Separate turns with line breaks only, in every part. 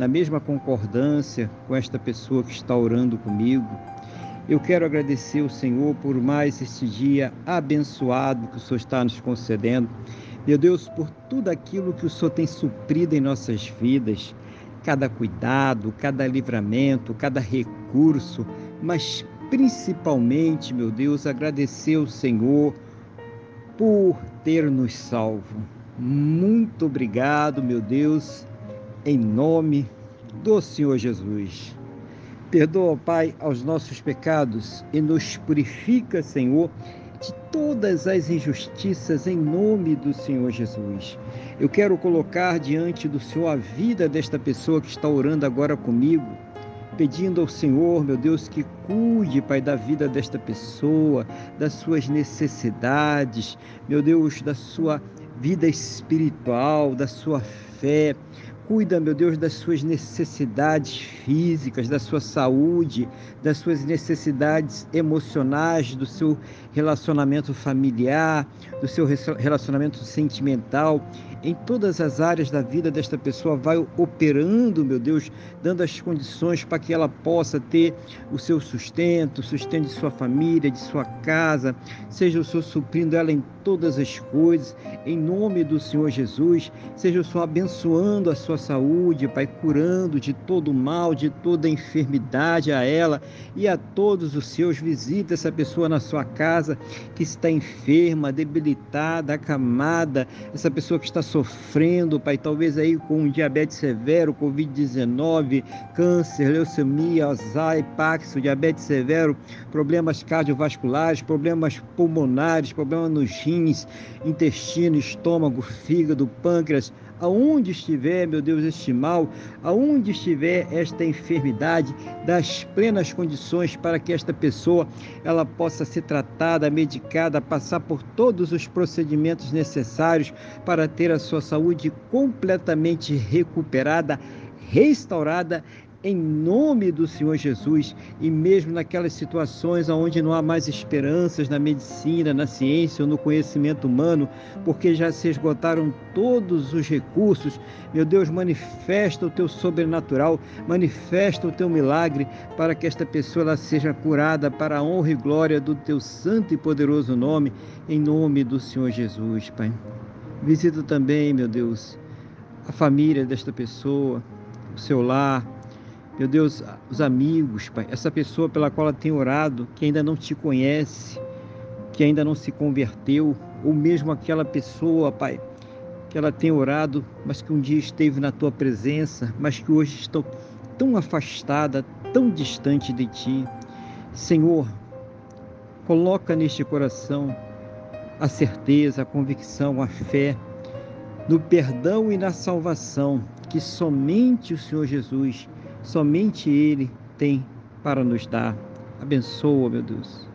na mesma concordância com esta pessoa que está orando comigo. Eu quero agradecer ao Senhor por mais este dia abençoado que o Senhor está nos concedendo. Meu Deus, por tudo aquilo que o Senhor tem suprido em nossas vidas, cada cuidado, cada livramento, cada recurso, mas principalmente, meu Deus, agradecer ao Senhor por ter nos salvo. Muito obrigado, meu Deus, em nome do Senhor Jesus. Perdoa, Pai, aos nossos pecados e nos purifica, Senhor, de todas as injustiças em nome do Senhor Jesus. Eu quero colocar diante do Senhor a vida desta pessoa que está orando agora comigo, pedindo ao Senhor, meu Deus, que cuide, Pai, da vida desta pessoa, das suas necessidades, meu Deus, da sua vida espiritual, da sua fé. Cuida, meu Deus, das suas necessidades físicas, da sua saúde, das suas necessidades emocionais, do seu relacionamento familiar, do seu relacionamento sentimental. Em todas as áreas da vida desta pessoa, vai operando, meu Deus, dando as condições para que ela possa ter o seu sustento, sustento de sua família, de sua casa, seja o Senhor suprindo ela em todas as coisas, em nome do Senhor Jesus, seja o Senhor abençoando a sua saúde, Pai, curando de todo mal, de toda enfermidade a ela e a todos os seus. Visita essa pessoa na sua casa que está enferma, debilitada, acamada, essa pessoa que está sofrendo, Pai, talvez aí com diabetes severo, Covid-19, câncer, leucemia, Alzheimer, Paxo, diabetes severo, problemas cardiovasculares, problemas pulmonares, problemas nos rins, intestino, estômago, fígado, pâncreas, aonde estiver, meu Deus, este mal, aonde estiver esta enfermidade, das plenas condições para que esta pessoa ela possa ser tratada, medicada, passar por todos os procedimentos necessários para ter a sua saúde completamente recuperada, restaurada em nome do Senhor Jesus e mesmo naquelas situações onde não há mais esperanças na medicina, na ciência ou no conhecimento humano, porque já se esgotaram todos os recursos, meu Deus, manifesta o teu sobrenatural, manifesta o teu milagre para que esta pessoa ela seja curada para a honra e glória do teu santo e poderoso nome, em nome do Senhor Jesus, Pai. Visita também, meu Deus, a família desta pessoa, o seu lar, meu Deus, os amigos, Pai, essa pessoa pela qual ela tem orado, que ainda não te conhece, que ainda não se converteu, ou mesmo aquela pessoa, Pai, que ela tem orado, mas que um dia esteve na tua presença, mas que hoje está tão afastada, tão distante de ti. Senhor, coloca neste coração a certeza, a convicção, a fé no perdão e na salvação que somente o Senhor Jesus somente Ele tem para nos dar. Abençoa, meu Deus.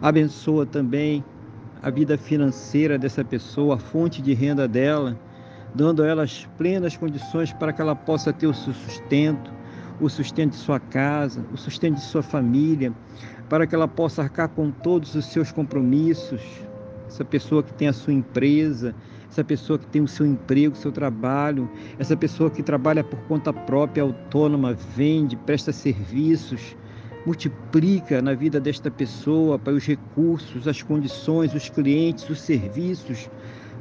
Abençoa também a vida financeira dessa pessoa, a fonte de renda dela, dando a ela as plenas condições para que ela possa ter o seu sustento, o sustento de sua casa, o sustento de sua família, para que ela possa arcar com todos os seus compromissos. Essa pessoa que tem a sua empresa, essa pessoa que tem o seu emprego, o seu trabalho, essa pessoa que trabalha por conta própria, autônoma, vende, presta serviços, multiplica na vida desta pessoa para os recursos, as condições, os clientes, os serviços,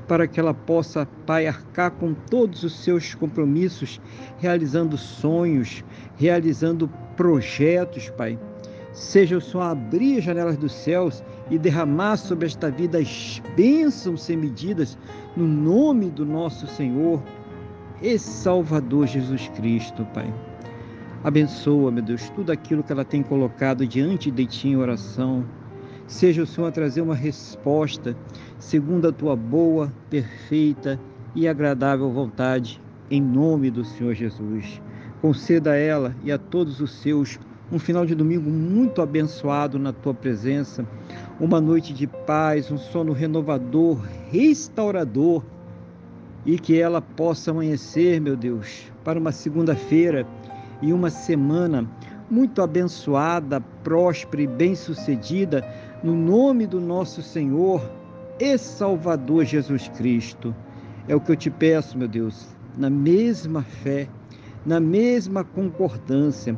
para que ela possa, Pai, arcar com todos os seus compromissos, realizando sonhos, realizando projetos, Pai. Seja o Senhor abrir as janelas dos céus e derramar sobre esta vida as bênçãos sem medidas, no nome do nosso Senhor e Salvador Jesus Cristo, Pai. Abençoa, meu Deus, tudo aquilo que ela tem colocado diante de Ti em oração. Seja o Senhor a trazer uma resposta segundo a Tua boa, perfeita e agradável vontade, em nome do Senhor Jesus. Conceda a ela e a todos os seus um final de domingo muito abençoado na tua presença, uma noite de paz, um sono renovador, restaurador e que ela possa amanhecer, meu Deus, para uma segunda-feira e uma semana muito abençoada, próspera e bem-sucedida, no nome do nosso Senhor e Salvador Jesus Cristo. É o que eu te peço, meu Deus, na mesma fé, na mesma concordância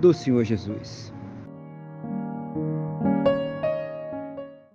do Senhor Jesus.